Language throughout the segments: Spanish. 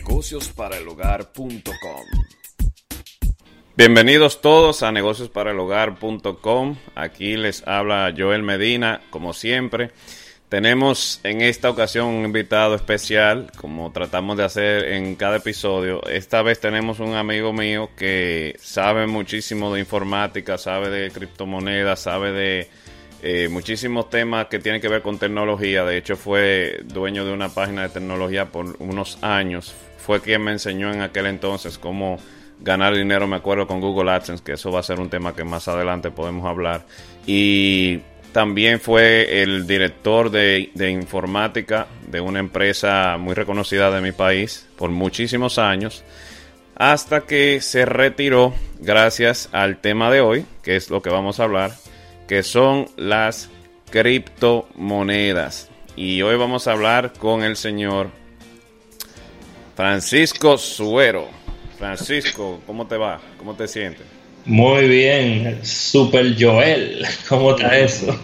negociosparaelhogar.com. Bienvenidos todos a negociosparaelhogar.com. Aquí les habla Joel Medina, como siempre. Tenemos en esta ocasión un invitado especial, como tratamos de hacer en cada episodio. Esta vez tenemos un amigo mío que sabe muchísimo de informática, sabe de criptomonedas, sabe de eh, muchísimos temas que tienen que ver con tecnología. De hecho, fue dueño de una página de tecnología por unos años. Fue quien me enseñó en aquel entonces cómo ganar dinero, me acuerdo, con Google AdSense, que eso va a ser un tema que más adelante podemos hablar. Y también fue el director de, informática de una empresa muy reconocida de mi país por muchísimos años, hasta que se retiró gracias al tema de hoy, que es lo que vamos a hablar, que son las criptomonedas. Y hoy vamos a hablar con el señor Francisco Suero. Francisco, ¿cómo te va? ¿Cómo te sientes? Muy bien, Super Joel, ¿cómo está eso?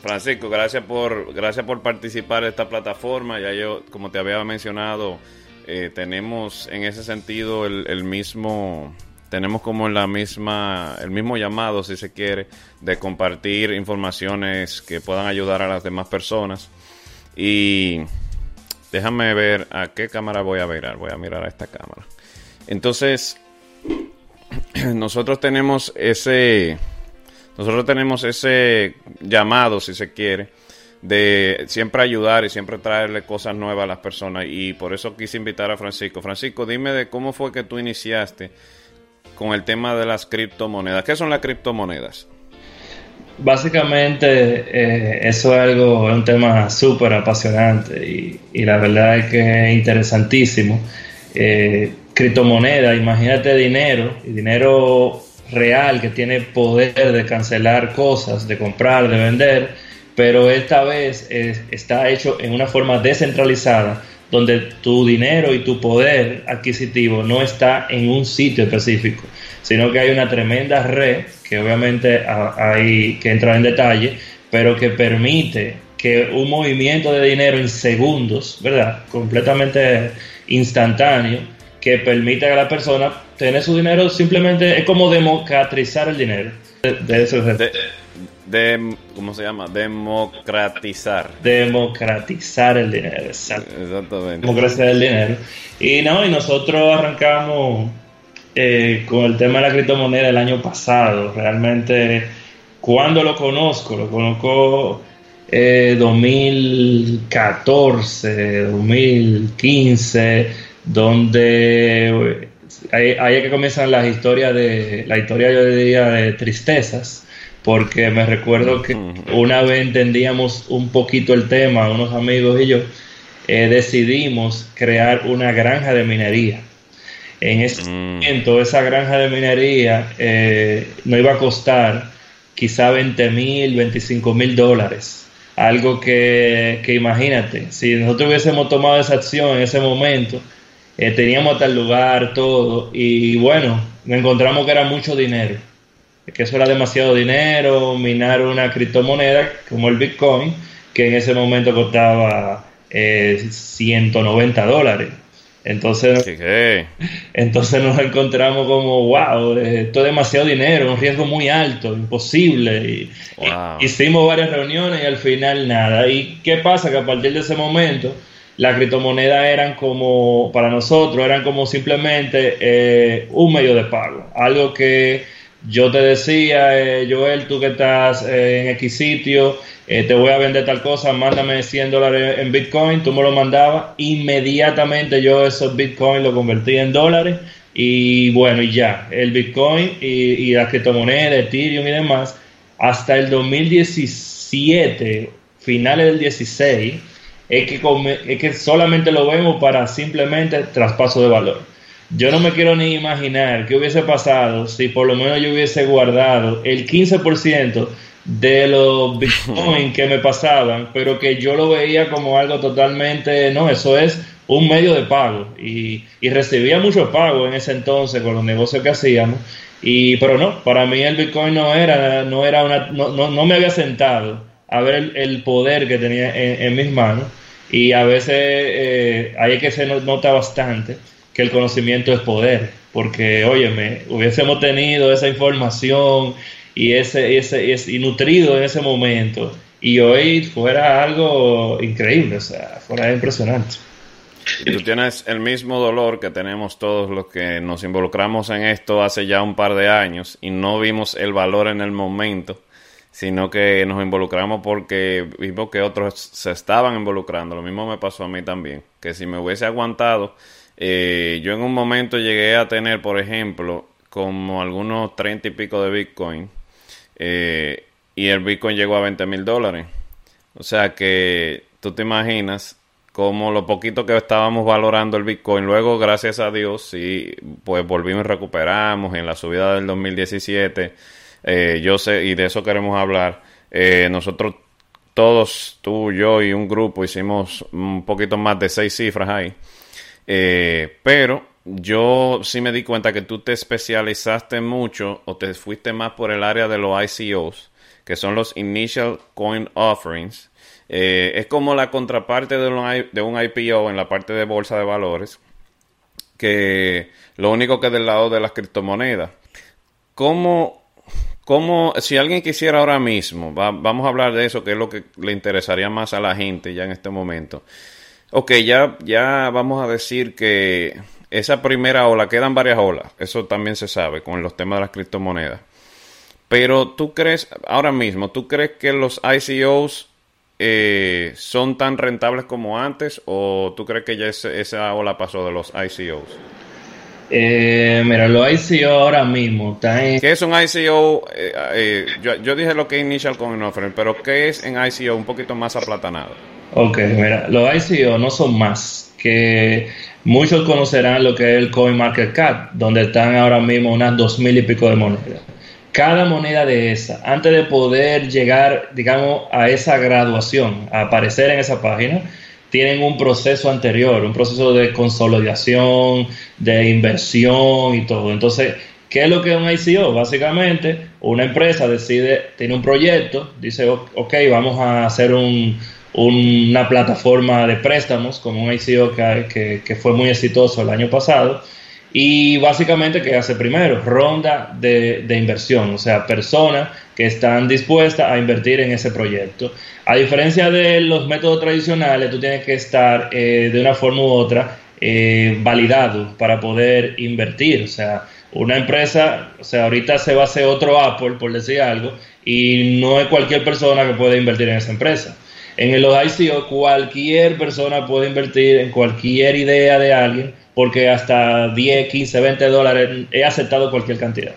Francisco, gracias por, gracias por participar en esta plataforma. Ya yo, como te había mencionado, eh, tenemos en ese sentido el, mismo, tenemos como la misma, el mismo llamado, si se quiere, de compartir informaciones que puedan ayudar a las demás personas. Y déjame ver a qué cámara voy a mirar. Voy a mirar a esta cámara. Entonces, nosotros tenemos ese nosotros tenemos ese llamado, si se quiere, de siempre ayudar y siempre traerle cosas nuevas a las personas y por eso quise invitar a Francisco. Francisco, dime de cómo fue que tú iniciaste con el tema de las criptomonedas. ¿Qué son las criptomonedas? Básicamente eh, eso es algo, es un tema súper apasionante y, la verdad es que es interesantísimo. Eh, criptomoneda, imagínate dinero, dinero real que tiene poder de cancelar cosas, de comprar, de vender, pero esta vez está hecho en una forma descentralizada, donde tu dinero y tu poder adquisitivo no está en un sitio específico, sino que hay una tremenda red, que obviamente hay que entrar en detalle, pero que permite que un movimiento de dinero en segundos, ¿verdad? Completamente instantáneo, que permita a la persona tener su dinero simplemente es como democratizar el dinero. De, eso de, ¿Cómo se llama? Democratizar. Democratizar el dinero, exactamente. Democratizar el dinero. Y no, y nosotros arrancamos eh, con el tema de la criptomoneda el año pasado. Realmente, cuando lo conozco, lo conozco eh, 2014, 2015 donde ahí, es que comienzan las historias de, la historia yo diría de tristezas, porque me recuerdo que una vez entendíamos un poquito el tema, unos amigos y yo, eh, decidimos crear una granja de minería. En ese mm. momento, esa granja de minería eh, no iba a costar quizá 20 mil, 25 mil dólares. Algo que, que imagínate, si nosotros hubiésemos tomado esa acción en ese momento, eh, teníamos tal lugar, todo, y bueno, encontramos que era mucho dinero, que eso era demasiado dinero, minar una criptomoneda como el Bitcoin, que en ese momento costaba eh, 190 dólares. Entonces, entonces nos encontramos como, wow, esto es demasiado dinero, un riesgo muy alto, imposible. Y, hicimos varias reuniones y al final nada. ¿Y qué pasa? Que a partir de ese momento las criptomonedas eran como, para nosotros, eran como simplemente eh, un medio de pago. Algo que yo te decía, eh, Joel, tú que estás eh, en X sitio, te voy a vender tal cosa, mándame 100 dólares en Bitcoin, tú me lo mandabas, inmediatamente yo esos Bitcoin lo convertí en dólares y bueno, y ya, el Bitcoin y, y las criptomonedas, Ethereum y demás, hasta el 2017, finales del 16, es que, es que solamente lo vemos para simplemente traspaso de valor. Yo no me quiero ni imaginar qué hubiese pasado si por lo menos yo hubiese guardado el 15% de los bitcoins que me pasaban, pero que yo lo veía como algo totalmente, no, eso es un medio de pago. Y, y recibía mucho pago en ese entonces con los negocios que hacíamos. Y pero no, para mí el bitcoin no era, no era una, no, no, me había sentado a ver el, poder que tenía en mis manos. Y a veces eh, hay que se nota bastante que el conocimiento es poder, porque, óyeme, hubiésemos tenido esa información y ese, ese, ese y nutrido en ese momento y hoy fuera algo increíble, o sea, fuera impresionante. Y tú tienes el mismo dolor que tenemos todos los que nos involucramos en esto hace ya un par de años y no vimos el valor en el momento, sino que nos involucramos porque vimos que otros se estaban involucrando. Lo mismo me pasó a mí también, que si me hubiese aguantado, eh, yo en un momento llegué a tener, por ejemplo, como algunos treinta y pico de Bitcoin, eh, y el Bitcoin llegó a 20 mil dólares. O sea que tú te imaginas como lo poquito que estábamos valorando el Bitcoin, luego gracias a Dios, sí, pues volvimos y recuperamos en la subida del 2017. Eh, yo sé, y de eso queremos hablar. Eh, nosotros todos, tú, yo y un grupo, hicimos un poquito más de seis cifras ahí. Eh, pero yo sí me di cuenta que tú te especializaste mucho o te fuiste más por el área de los ICOs, que son los Initial Coin Offerings eh, es como la contraparte de un, de un IPO en la parte de bolsa de valores, que lo único que del lado de las criptomonedas. ¿Cómo, cómo si alguien quisiera ahora mismo, vamos a hablar de eso, que es lo que le interesaría más a la gente ya en este momento. Ok, ya, ya vamos a decir que esa primera ola, quedan varias olas, eso también se sabe con los temas de las criptomonedas. Pero tú crees, ahora mismo, ¿tú crees que los ICOs eh, son tan rentables como antes o tú crees que ya esa ola pasó de los ICOs? Eh, mira, los ICO ahora mismo están ¿Qué es un ICO? Eh, yo, dije lo que es Initial Coin Offering, pero ¿qué es en ICO un poquito más aplatanado? Ok, mira, los ICO no son más que muchos conocerán lo que es el Coin Market Cap, donde están ahora mismo unas dos mil y pico de monedas cada moneda de esa, antes de poder llegar, digamos, a esa graduación, a aparecer en esa página, tienen un proceso anterior, un proceso de consolidación, de inversión y todo. Entonces, ¿qué es lo que es un ICO? Básicamente, una empresa decide, tiene un proyecto, dice, ok, vamos a hacer una plataforma de préstamos, como un ICO que, que fue muy exitoso el año pasado y básicamente, ¿qué hace primero? Ronda de, inversión, o sea, personas que están dispuestas a invertir en ese proyecto. A diferencia de los métodos tradicionales, tú tienes que estar eh, de una forma u otra eh, validado para poder invertir. O sea, una empresa, o sea, ahorita se va a hacer otro Apple, por decir algo, y no es cualquier persona que puede invertir en esa empresa. En los ICO, cualquier persona puede invertir en cualquier idea de alguien porque hasta 10, 15, 20 dólares he aceptado cualquier cantidad.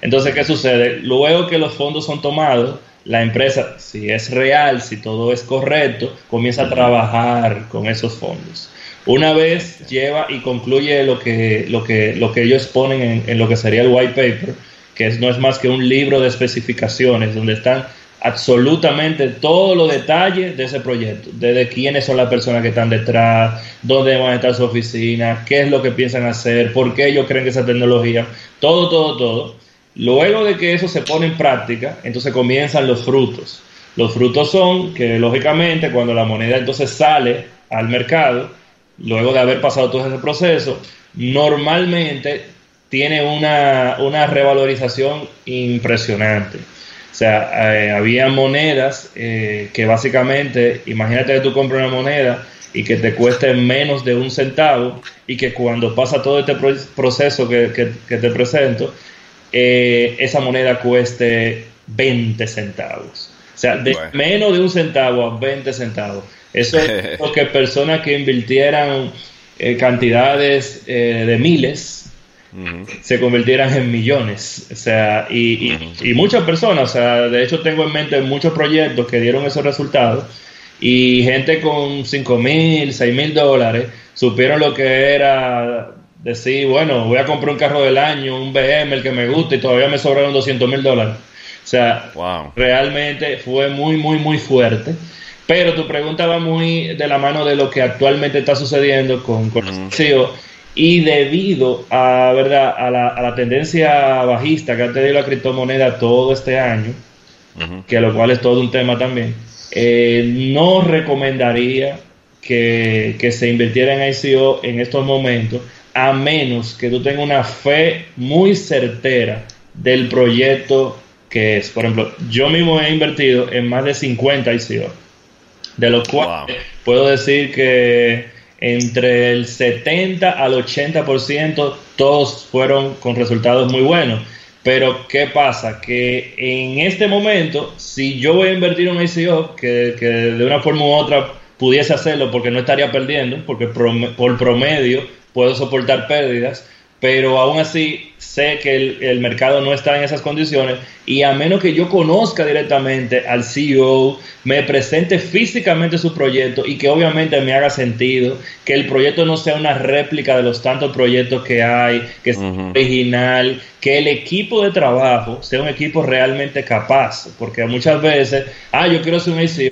Entonces, ¿qué sucede? Luego que los fondos son tomados, la empresa, si es real, si todo es correcto, comienza a trabajar con esos fondos. Una vez lleva y concluye lo que, lo que, lo que ellos ponen en, en lo que sería el white paper, que no es más que un libro de especificaciones donde están absolutamente todos los detalles de ese proyecto, desde quiénes son las personas que están detrás, dónde van a estar su oficina, qué es lo que piensan hacer, por qué ellos creen que esa tecnología, todo, todo, todo. Luego de que eso se pone en práctica, entonces comienzan los frutos. Los frutos son que lógicamente cuando la moneda entonces sale al mercado, luego de haber pasado todo ese proceso, normalmente tiene una, una revalorización impresionante. O sea, eh, había monedas eh, que básicamente, imagínate que tú compras una moneda y que te cueste menos de un centavo y que cuando pasa todo este proceso que, te presento, eh, esa moneda cueste 20 centavos. O sea, de menos de un centavo a 20 centavos. Eso es porque personas que invirtieran cantidades de miles se convirtieran en millones. O sea, y, muchas personas, o sea, de hecho tengo en mente muchos proyectos que dieron esos resultados y gente con 5 mil, 6 mil dólares supieron lo que era decir, bueno, voy a comprar un carro del año, un BM, el que me gusta y todavía me sobraron 200 mil dólares. O sea, realmente fue muy, muy, muy fuerte. Pero tu pregunta va muy de la mano de lo que actualmente está sucediendo con, con y debido a, ¿verdad? A, la, a la tendencia bajista que ha tenido la criptomoneda todo este año, que lo cual es todo un tema también, eh, no recomendaría que, que se invirtiera en ICO en estos momentos, a menos que tú tengas una fe muy certera del proyecto que es. Por ejemplo, yo mismo he invertido en más de 50 ICO, de los cuales puedo decir que entre el 70 al 80% todos fueron con resultados muy buenos. Pero ¿qué pasa? Que en este momento, si yo voy a invertir en un ICO, que, que de una forma u otra pudiese hacerlo porque no estaría perdiendo, porque por promedio puedo soportar pérdidas, pero aún así sé que el, mercado no está en esas condiciones y a menos que yo conozca directamente al CEO, me presente físicamente su proyecto y que obviamente me haga sentido, que el proyecto no sea una réplica de los tantos proyectos que hay, que sea original, que el equipo de trabajo sea un equipo realmente capaz, porque muchas veces, ah, yo quiero ser un CEO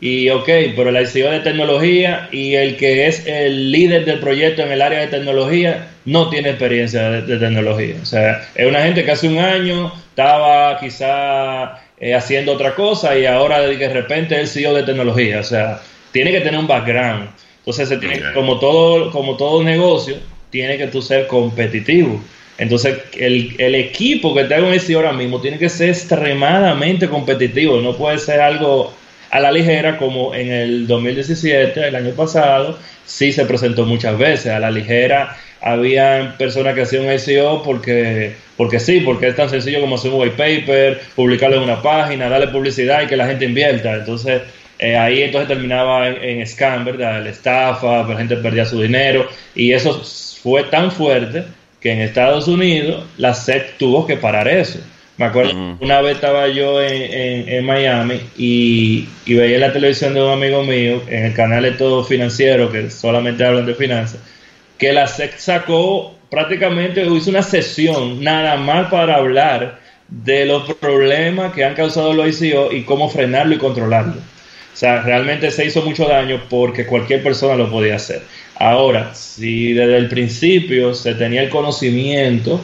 y ok, pero la ICO de tecnología y el que es el líder del proyecto en el área de tecnología no tiene experiencia de, tecnología. O sea, es una gente que hace un año estaba quizá eh, haciendo otra cosa y ahora de repente es el CEO de tecnología. O sea, tiene que tener un background. Entonces, se tiene, como, todo, como todo negocio, tiene que tú ser competitivo. Entonces, el, el equipo que te haga un ICO ahora mismo tiene que ser extremadamente competitivo. No puede ser algo a la ligera, como en el 2017, el año pasado, sí se presentó muchas veces. A la ligera había personas que hacían SEO porque, porque sí, porque es tan sencillo como hacer un white paper, publicarlo en una página, darle publicidad y que la gente invierta. Entonces, eh, ahí entonces terminaba en, scam, ¿verdad? La estafa, la gente perdía su dinero y eso fue tan fuerte que en Estados Unidos la SEC tuvo que parar eso. Me acuerdo, una vez estaba yo en, Miami y, veía la televisión de un amigo mío en el canal de todo financiero que solamente hablan de finanzas, que la SEC sacó prácticamente, hizo una sesión nada más para hablar de los problemas que han causado los ICO y cómo frenarlo y controlarlo. O sea, realmente se hizo mucho daño porque cualquier persona lo podía hacer. Ahora, si desde el principio se tenía el conocimiento,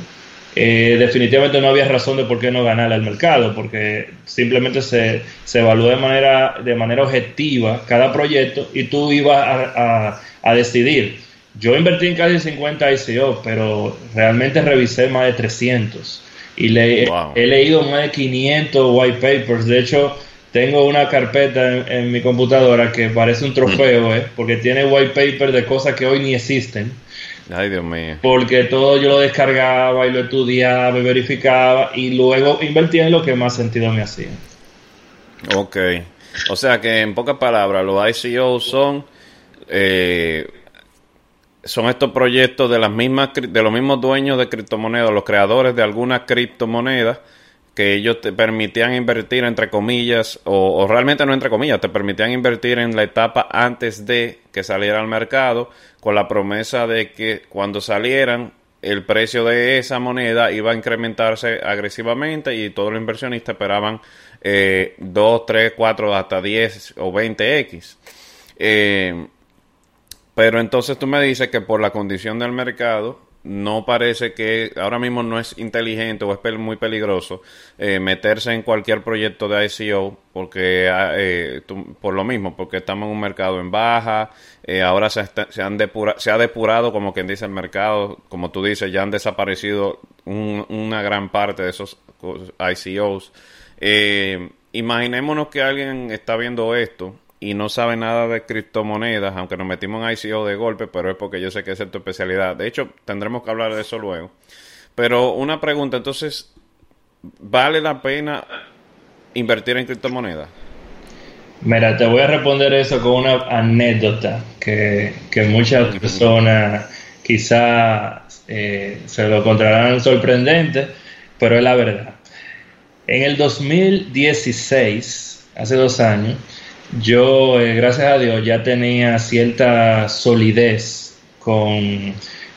eh, definitivamente no había razón de por qué no ganar el mercado, porque simplemente se, se evaluó de manera, de manera objetiva cada proyecto y tú ibas a, a, decidir. Yo invertí en casi 50 ICO, pero realmente revisé más de 300 y le, he leído más de 500 white papers. De hecho, tengo una carpeta en, mi computadora que parece un trofeo, mm. ¿eh? porque tiene white papers de cosas que hoy ni existen Ay, Dios mío. Porque todo yo lo descargaba y lo estudiaba y verificaba y luego invertía en lo que más sentido me hacía. Ok. O sea que en pocas palabras, los ICO son eh, son estos proyectos de las mismas de los mismos dueños de criptomonedas, los creadores de algunas criptomonedas que ellos te permitían invertir entre comillas, o, realmente no entre comillas, te permitían invertir en la etapa antes de que saliera al mercado, con la promesa de que cuando salieran el precio de esa moneda iba a incrementarse agresivamente y todos los inversionistas esperaban eh, 2, 3, 4, hasta 10 o 20x. Eh, pero entonces tú me dices que por la condición del mercado, no parece que ahora mismo no es inteligente o es muy peligroso eh, meterse en cualquier proyecto de ICO porque ah, eh, por lo mismo porque estamos en un mercado en baja eh, ahora se, han se ha depurado como quien dice el mercado como tú dices ya han desaparecido una gran parte de esos ICOs imaginémonos que alguien está viendo esto y no sabe nada de criptomonedas, aunque nos metimos en ICO de golpe, pero es porque yo sé que esa es tu especialidad. De hecho, tendremos que hablar de eso luego. Pero una pregunta, entonces, ¿vale la pena invertir en criptomonedas? Mira, te voy a responder eso con una anécdota que, muchas personas quizá eh, se lo encontrarán sorprendente, pero es la verdad. En el 2016, hace dos años, yo, eh, gracias a Dios, ya tenía cierta solidez con,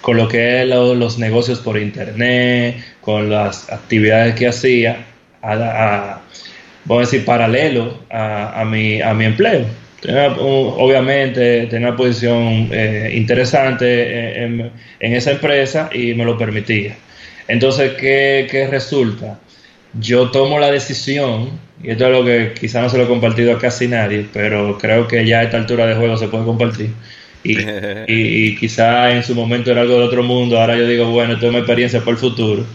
lo que es los negocios por internet, con las actividades que hacía, a, vamos a decir, paralelo a, mi, a mi empleo. obviamente tenía una posición eh, interesante en, esa empresa y me lo permitía. Entonces, ¿qué, ¿qué resulta? Yo tomo la decisión y esto es lo que quizá no se lo he compartido a casi nadie, pero creo que ya a esta altura de juego se puede compartir. Y, y, quizá en su momento era algo de otro mundo, ahora yo digo, bueno, esto es una experiencia para el futuro.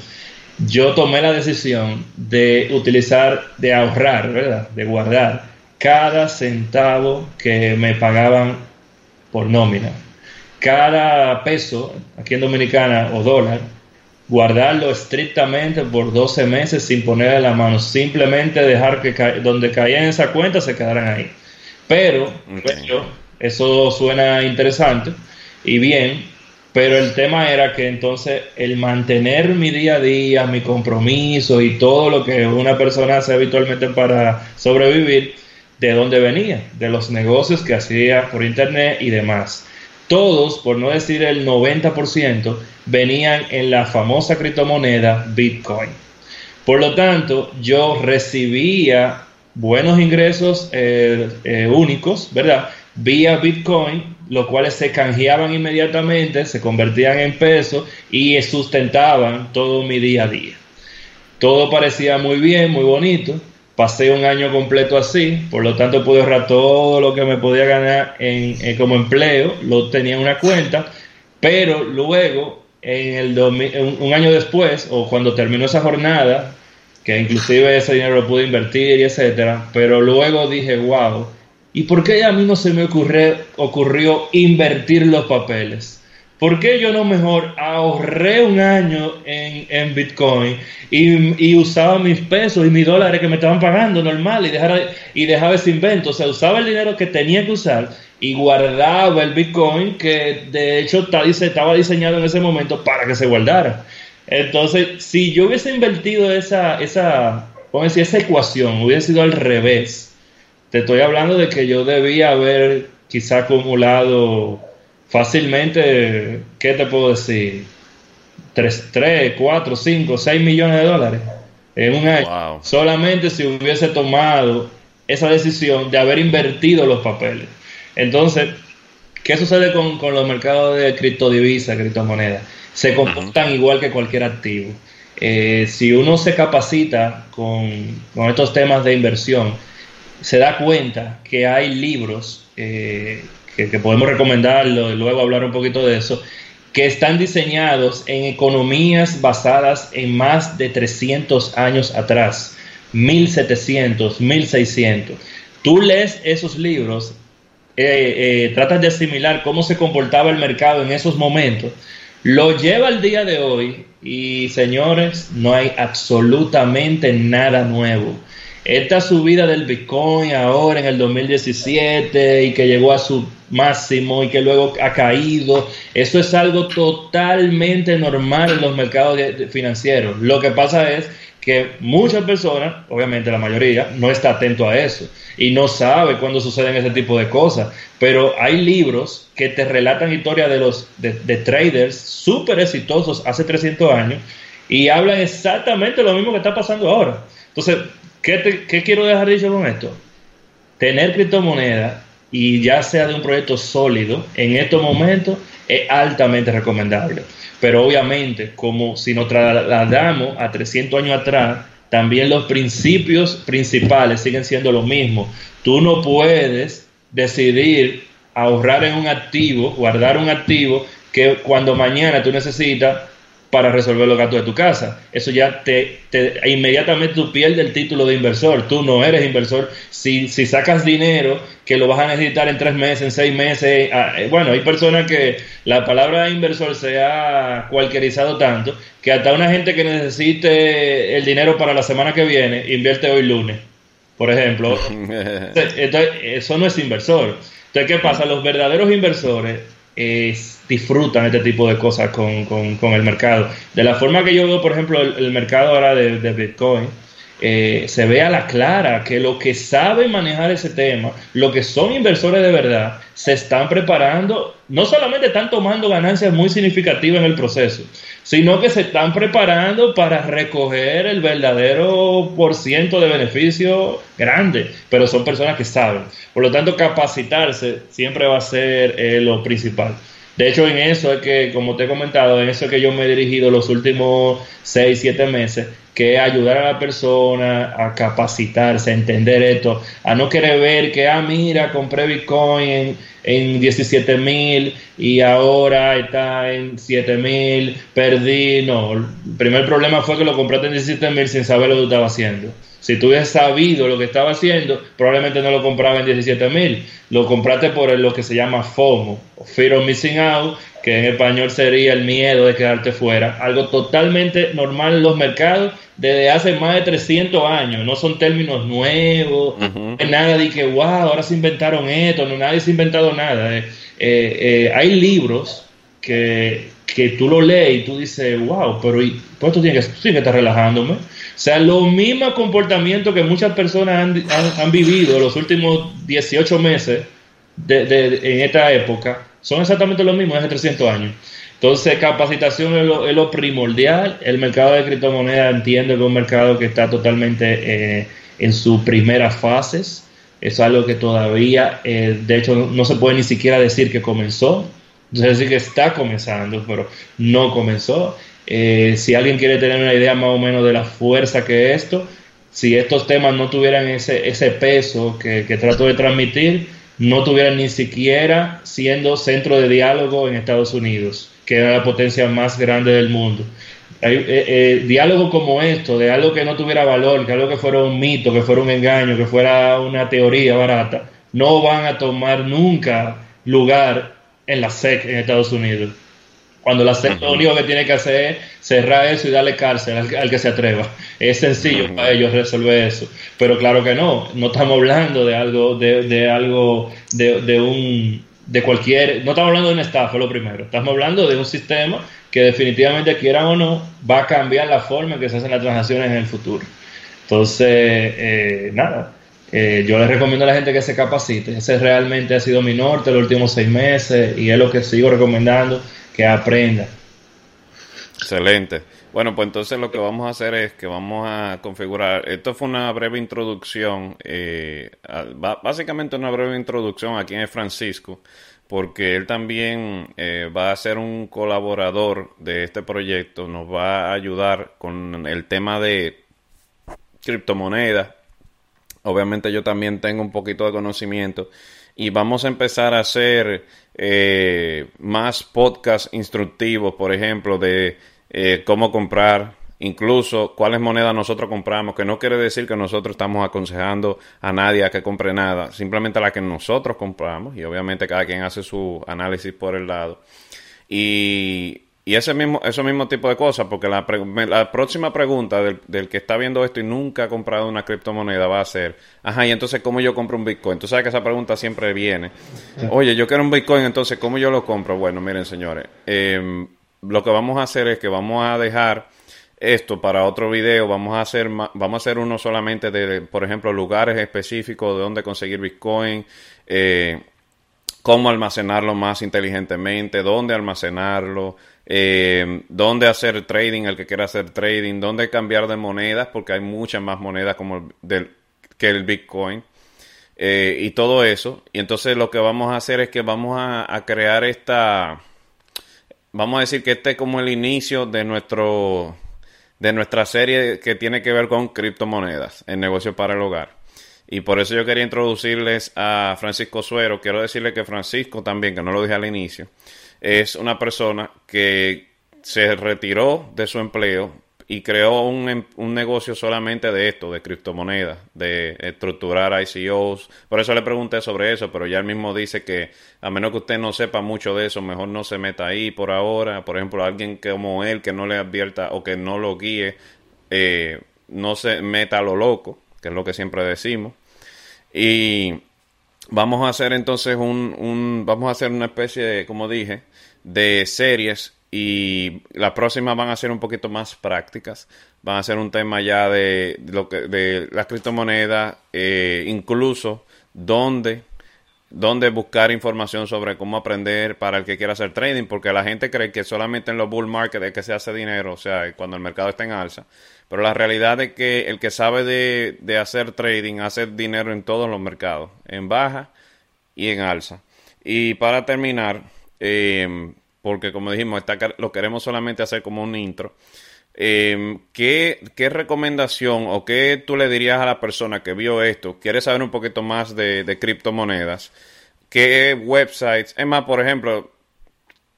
Yo tomé la decisión de utilizar, de ahorrar, ¿verdad? De guardar cada centavo que me pagaban por nómina. Cada peso, aquí en Dominicana, o dólar, guardarlo estrictamente por 12 meses sin ponerle la mano, simplemente dejar que donde caía en esa cuenta se quedaran ahí. Pero, pues, eso suena interesante y bien, pero el tema era que entonces el mantener mi día a día, mi compromiso y todo lo que una persona hace habitualmente para sobrevivir, ¿de dónde venía? De los negocios que hacía por internet y demás todos, por no decir el 90%, venían en la famosa criptomoneda Bitcoin. Por lo tanto, yo recibía buenos ingresos eh, eh, únicos, ¿verdad? Vía Bitcoin, los cuales se canjeaban inmediatamente, se convertían en pesos y sustentaban todo mi día a día. Todo parecía muy bien, muy bonito, pasé un año completo así, por lo tanto pude ahorrar todo lo que me podía ganar en, como empleo, lo tenía en una cuenta, pero luego, en el un año después, o cuando terminó esa jornada, que inclusive ese dinero lo pude invertir y etcétera, pero luego dije, wow, ¿y por qué a mí no se me ocurrió, ocurrió invertir los papeles? ¿Por qué yo no mejor ahorré un año en, Bitcoin y, usaba mis pesos y mis dólares que me estaban pagando normal y, dejara, y dejaba ese invento? O sea, usaba el dinero que tenía que usar y guardaba el Bitcoin que de hecho estaba diseñado en ese momento para que se guardara. Entonces, si yo hubiese invertido esa, esa, decir, esa ecuación, hubiese sido al revés. Te estoy hablando de que yo debía haber quizá acumulado fácilmente, ¿qué te puedo decir? 3, 3 4, 5, 6 millones de dólares en un año. Solamente si hubiese tomado esa decisión de haber invertido los papeles. Entonces, ¿qué sucede con, los mercados de criptodivisas, criptomonedas? Se comportan igual que cualquier activo. Eh, si uno se capacita con, estos temas de inversión, se da cuenta que hay libros eh, que, podemos recomendarlo y luego hablar un poquito de eso, que están diseñados en economías basadas en más de 300 años atrás, 1700, 1600. Tú lees esos libros, eh, eh, tratas de asimilar cómo se comportaba el mercado en esos momentos, lo lleva al día de hoy y señores, no hay absolutamente nada nuevo esta subida del Bitcoin ahora en el 2017 y que llegó a su máximo y que luego ha caído, eso es algo totalmente normal en los mercados financieros. Lo que pasa es que muchas personas, obviamente la mayoría, no está atento a eso y no sabe cuándo suceden ese tipo de cosas. Pero hay libros que te relatan historias de los de, de traders súper exitosos hace 300 años y hablan exactamente lo mismo que está pasando ahora. Entonces, ¿Qué, quiero dejar dicho con esto? Tener criptomonedas y ya sea de un proyecto sólido en estos momentos es altamente recomendable. Pero obviamente, como si nos trasladamos a 300 años atrás, también los principios principales siguen siendo los mismos. Tú no puedes decidir ahorrar en un activo, guardar un activo que cuando mañana tú necesitas para resolver los gastos de tu casa. Eso ya te, inmediatamente tú pierdes el título de inversor. Tú no eres inversor. Si, si sacas dinero que lo vas a necesitar en tres meses, en seis meses, ah, eh, bueno, hay personas que la palabra inversor se ha cualquierizado tanto que hasta una gente que necesite el dinero para la semana que viene invierte hoy lunes, por ejemplo. Entonces, eso no es inversor. Entonces, ¿qué pasa? Los verdaderos inversores disfrutan este tipo de cosas con, el mercado. De la forma que yo veo, por ejemplo, el, mercado ahora de, Bitcoin, eh, se ve a la clara que lo que saben manejar ese tema, lo que son inversores de verdad, se están preparando, no solamente están tomando ganancias muy significativas en el proceso, sino que se están preparando para recoger el verdadero por ciento de beneficio grande, pero son personas que saben. Por lo tanto, capacitarse siempre va a ser eh, lo principal. De hecho, en eso es que, como te he comentado, en eso es que yo me he dirigido los últimos 6, 7 meses, que ayudar a la persona a capacitarse, a entender esto, a no querer ver que, ah, mira, compré Bitcoin en, en 17 mil y ahora está en 7 mil, perdí. No, el primer problema fue que lo compraste en 17 mil sin saber lo que estaba haciendo. Si tú hubieras sabido lo que estaba haciendo, probablemente no lo compraba en 17 mil. Lo compraste por lo que se llama FOMO, Fear of Missing Out, que en español sería el miedo de quedarte fuera. Algo totalmente normal en los mercados desde hace más de 300 años. No son términos nuevos, no hay nada de que, wow, ahora se inventaron esto, no, nadie se ha inventado nada. Eh, eh, eh, hay libros que, que tú lo lees y tú dices, wow, pero pues tú tienes que, estar relajándome. O sea, los mismos comportamientos que muchas personas han, han, vivido los últimos 18 meses de, en esta época son exactamente los mismos hace 300 años. Entonces, capacitación es lo, es lo, primordial. El mercado de criptomonedas entiende que es un mercado que está totalmente eh, en sus primeras fases. Es algo que todavía, eh, de hecho, no se puede ni siquiera decir que comenzó. Es decir, que está comenzando, pero no comenzó. Eh, si alguien quiere tener una idea más o menos de la fuerza que esto, si estos temas no tuvieran ese, ese peso que, que trato de transmitir, no tuvieran ni siquiera siendo centro de diálogo en Estados Unidos que era la potencia más grande del mundo. Eh, eh, diálogo como esto, de algo que no tuviera valor, que algo que fuera un mito, que fuera un engaño, que fuera una teoría barata, no van a tomar nunca lugar en la SEC en Estados Unidos. Cuando la SEC lo único que tiene que hacer es cerrar eso y darle cárcel al, que se atreva. Es sencillo para ellos resolver eso. Pero claro que no, no estamos hablando de algo, de, de algo, de, de un de cualquier, no estamos hablando de una estafa, lo primero, estamos hablando de un sistema que definitivamente quieran o no, va a cambiar la forma en que se hacen las transacciones en el futuro. Entonces, eh, nada, eh, yo les recomiendo a la gente que se capacite, ese realmente ha sido mi norte los últimos seis meses y es lo que sigo recomendando, que aprenda. Excelente. Bueno, pues entonces lo que vamos a hacer es que vamos a configurar, esto fue una breve introducción, eh, básicamente una breve introducción aquí en Francisco, porque él también eh, va a ser un colaborador de este proyecto, nos va a ayudar con el tema de criptomonedas. Obviamente yo también tengo un poquito de conocimiento y vamos a empezar a hacer eh, más podcasts instructivos, por ejemplo, de eh, cómo comprar, incluso cuáles monedas nosotros compramos, que no quiere decir que nosotros estamos aconsejando a nadie a que compre nada, simplemente a la que nosotros compramos y obviamente cada quien hace su análisis por el lado. Y, y ese mismo, ese mismo tipo de cosas, porque la, la próxima pregunta del, del, que está viendo esto y nunca ha comprado una criptomoneda va a ser, ajá, y entonces ¿cómo yo compro un Bitcoin? Tú sabes que esa pregunta siempre viene. Oye, yo quiero un Bitcoin, entonces ¿cómo yo lo compro? Bueno, miren señores, eh, lo que vamos a hacer es que vamos a dejar esto para otro video. Vamos a hacer, vamos a hacer uno solamente de, por ejemplo, lugares específicos de dónde conseguir Bitcoin, eh, cómo almacenarlo más inteligentemente, dónde almacenarlo, eh, dónde hacer trading, el que quiera hacer trading, dónde cambiar de monedas, porque hay muchas más monedas como del, que el Bitcoin. Eh, y todo eso. Y entonces lo que vamos a hacer es que vamos a crear esta vamos a decir que este es como el inicio de nuestro de nuestra serie que tiene que ver con criptomonedas en negocio para el hogar. Y por eso yo quería introducirles a Francisco Suero. Quiero decirle que Francisco también, que no lo dije al inicio, es una persona que se retiró de su empleo y creó un, un, negocio solamente de esto, de criptomonedas, de estructurar ICOs. Por eso le pregunté sobre eso, pero ya él mismo dice que a menos que usted no sepa mucho de eso, mejor no se meta ahí por ahora. Por ejemplo, alguien como él que no le advierta o que no lo guíe, eh, no se meta a lo loco, que es lo que siempre decimos. Y vamos a hacer entonces un, un vamos a hacer una especie de, como dije, de series y las próximas van a ser un poquito más prácticas. Van a ser un tema ya de, lo que de las criptomonedas, eh, incluso dónde, buscar información sobre cómo aprender para el que quiera hacer trading, porque la gente cree que solamente en los bull market es que se hace dinero, o sea, cuando el mercado está en alza. Pero la realidad es que el que sabe de, de hacer trading hace dinero en todos los mercados, en baja y en alza. Y para terminar, eh, porque como dijimos, está, lo queremos solamente hacer como un intro. eh, ¿qué, ¿qué, recomendación o qué tú le dirías a la persona que vio esto, quiere saber un poquito más de, criptomonedas? ¿Qué websites? Es más, por ejemplo,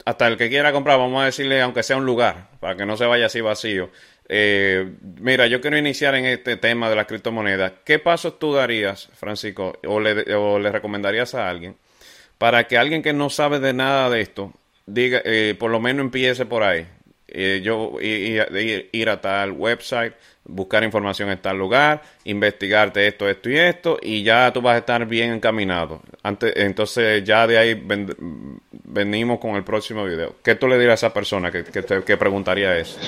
hasta el que quiera comprar, vamos a decirle, aunque sea un lugar, para que no se vaya así vacío. Eh, mira, yo quiero iniciar en este tema de la criptomoneda. ¿Qué pasos tú darías, Francisco, o le recomendarías a alguien para que alguien que no sabe de nada de esto, diga, eh, por lo menos empiece por ahí? Eh, yo ir, ir, a tal website, buscar información en tal lugar, investigarte esto, esto y esto, y ya tú vas a estar bien encaminado. Antes, entonces ya de ahí ven, venimos con el próximo video. ¿Qué tú le dirías a esa persona que, que, te, que preguntaría eso?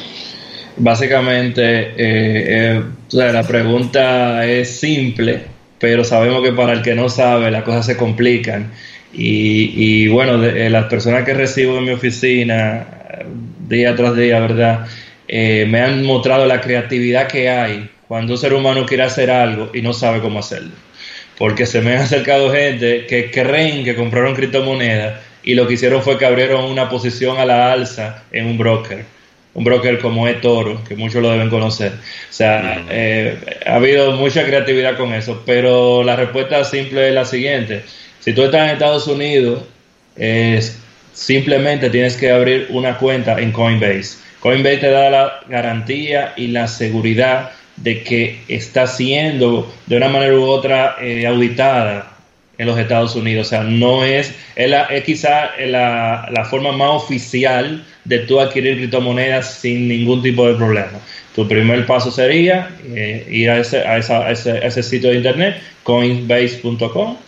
Básicamente, eh, eh, la pregunta es simple, pero sabemos que para el que no sabe las cosas se complican. Y, y bueno, de, eh, las personas que recibo en mi oficina día tras día, ¿verdad? Eh, me han mostrado la creatividad que hay cuando un ser humano quiere hacer algo y no sabe cómo hacerlo. Porque se me han acercado gente que creen que compraron criptomonedas y lo que hicieron fue que abrieron una posición a la alza en un broker. Un broker como eToro, que muchos lo deben conocer. O sea, eh, ha habido mucha creatividad con eso, pero la respuesta simple es la siguiente. Si tú estás en Estados Unidos, es simplemente tienes que abrir una cuenta en Coinbase. Coinbase te da la garantía y la seguridad de que está siendo de una manera u otra eh, auditada en los Estados Unidos. O sea, no es, es, la, es quizá la, forma más oficial de tú adquirir criptomonedas sin ningún tipo de problema. Tu primer paso sería eh, ir a ese, a, esa, a ese sitio de internet, coinbase.com,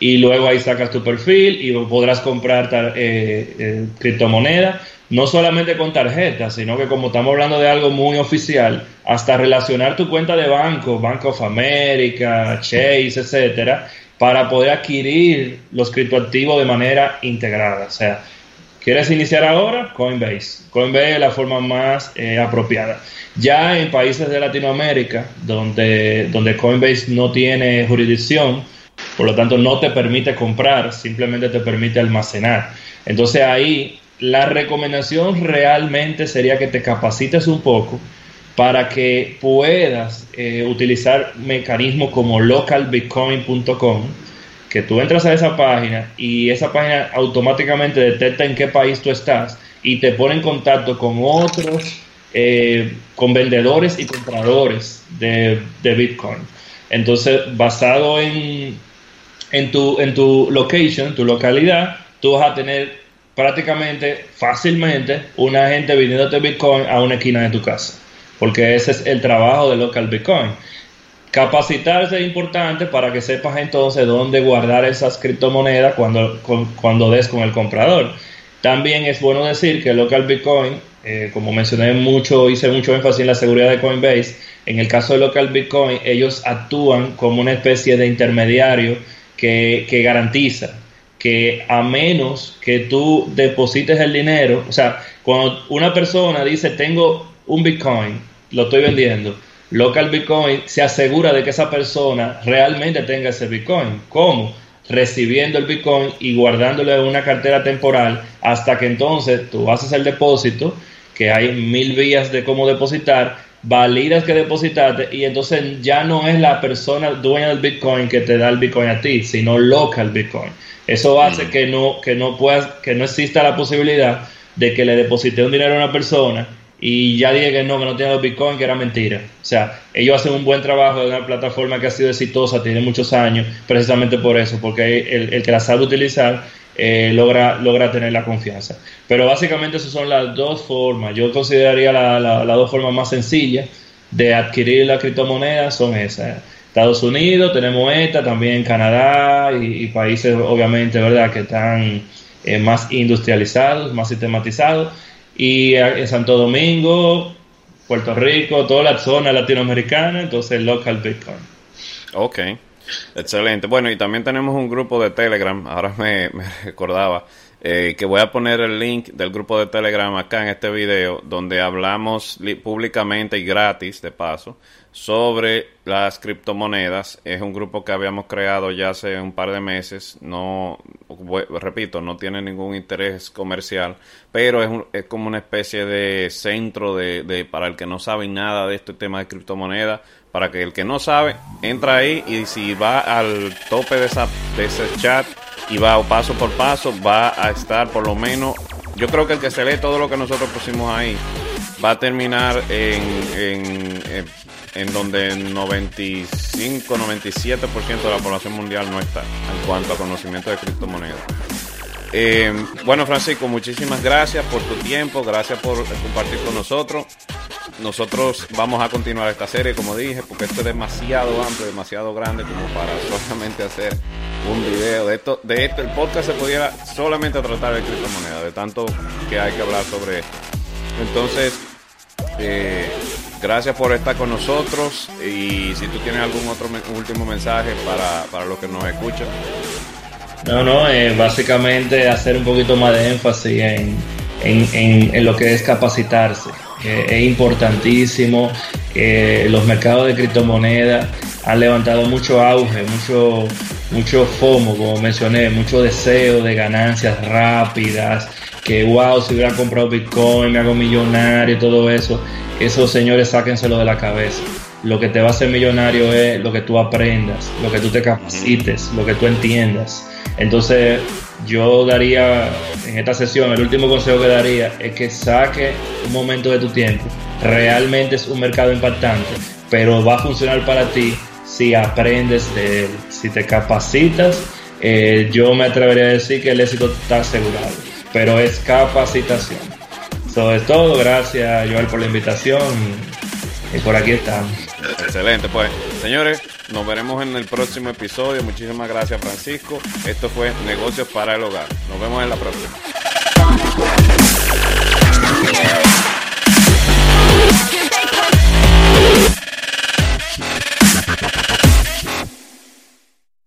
y luego ahí sacas tu perfil y podrás comprar eh, eh, criptomonedas, no solamente con tarjetas, sino que como estamos hablando de algo muy oficial, hasta relacionar tu cuenta de banco, Bank of America, Chase, etcétera, para poder adquirir los criptoactivos de manera integrada. O sea, ¿quieres iniciar ahora? Coinbase. Coinbase es la forma más eh, apropiada. Ya en países de Latinoamérica, donde, donde Coinbase no tiene jurisdicción, por lo tanto no te permite comprar, simplemente te permite almacenar. Entonces ahí la recomendación realmente sería que te capacites un poco para que puedas eh, utilizar mecanismos como localbitcoin.com, que tú entras a esa página y esa página automáticamente detecta en qué país tú estás y te pone en contacto con otros, eh, con vendedores y compradores de, de Bitcoin. Entonces, basado en, en, tu, en tu location, tu localidad, tú vas a tener prácticamente fácilmente una gente vendiéndote Bitcoin a una esquina de tu casa. Porque ese es el trabajo de local Bitcoin. Capacitarse es importante para que sepas entonces dónde guardar esas criptomonedas cuando, cuando des con el comprador. También es bueno decir que local Bitcoin, eh, como mencioné mucho, hice mucho énfasis en la seguridad de Coinbase, en el caso de local Bitcoin, ellos actúan como una especie de intermediario que, que garantiza que a menos que tú deposites el dinero, o sea, cuando una persona dice tengo un Bitcoin, lo estoy vendiendo, local Bitcoin se asegura de que esa persona realmente tenga ese Bitcoin. ¿Cómo? Recibiendo el Bitcoin y guardándolo en una cartera temporal hasta que entonces tú haces el depósito, que hay mil vías de cómo depositar, validas que depositaste y entonces ya no es la persona dueña del Bitcoin que te da el Bitcoin a ti, sino local Bitcoin. Eso hace mm. que no que no puedas que no exista la posibilidad de que le deposite un dinero a una persona y ya dije que no, que no tiene los Bitcoin, que era mentira. O sea, ellos hacen un buen trabajo de una plataforma que ha sido exitosa, tiene muchos años, precisamente por eso, porque el, el que la sabe utilizar eh, logra, logra tener la confianza. Pero básicamente esas son las dos formas. Yo consideraría las la, dos formas más sencillas de adquirir la criptomoneda son esas. Estados Unidos, tenemos esta, también Canadá y, países obviamente, ¿verdad?, que están eh, más industrializados, más sistematizados. Y en Santo Domingo, Puerto Rico, toda la zona latinoamericana, entonces local Bitcoin. Ok. Excelente. Bueno, y también tenemos un grupo de Telegram, ahora me, recordaba, eh, que voy a poner el link del grupo de Telegram acá en este video, donde hablamos públicamente y gratis, de paso, sobre las criptomonedas. Es un grupo que habíamos creado ya hace un par de meses. No, repito, no tiene ningún interés comercial, pero es, es como una especie de centro de, de, para el que no sabe nada de este tema de criptomonedas, para que el que no sabe entra ahí y si va al tope de, esa, ese chat y va paso por paso, va a estar por lo menos, yo creo que el que se lee todo lo que nosotros pusimos ahí, va a terminar en, en, donde el 95, 97% de la población mundial no está en cuanto a conocimiento de criptomonedas. Eh, bueno, Francisco, muchísimas gracias por tu tiempo, gracias por compartir con nosotros. Nosotros vamos a continuar esta serie, como dije, porque esto es demasiado amplio, demasiado grande como para solamente hacer un video de esto. De esto, el podcast se pudiera solamente tratar de criptomonedas, de tanto que hay que hablar sobre esto. Entonces, eh, gracias por estar con nosotros y si tú tienes algún otro último mensaje para, para los que nos escuchan. No, no, eh, básicamente hacer un poquito más de énfasis en, en, lo que es capacitarse. Es importantísimo. los mercados de criptomonedas han levantado mucho auge, mucho, mucho FOMO, como mencioné, mucho deseo de ganancias rápidas, que wow, si hubiera comprado Bitcoin, me hago millonario y todo eso. Esos señores sáquenselo de la cabeza. Lo que te va a hacer millonario es lo que tú aprendas, lo que tú te capacites, lo que tú entiendas. Entonces, yo daría en esta sesión, el último consejo que daría es que saque un momento de tu tiempo. Realmente es un mercado impactante, pero va a funcionar para ti si aprendes de él, si te capacitas. Eh, yo me atrevería a decir que el éxito está asegurado, pero es capacitación. Es todo. Gracias, Joel, por la invitación. Y por aquí estamos. Excelente, pues, señores, nos veremos en el próximo episodio. Muchísimas gracias, Francisco. Esto fue Negocios para el Hogar. Nos vemos en la próxima.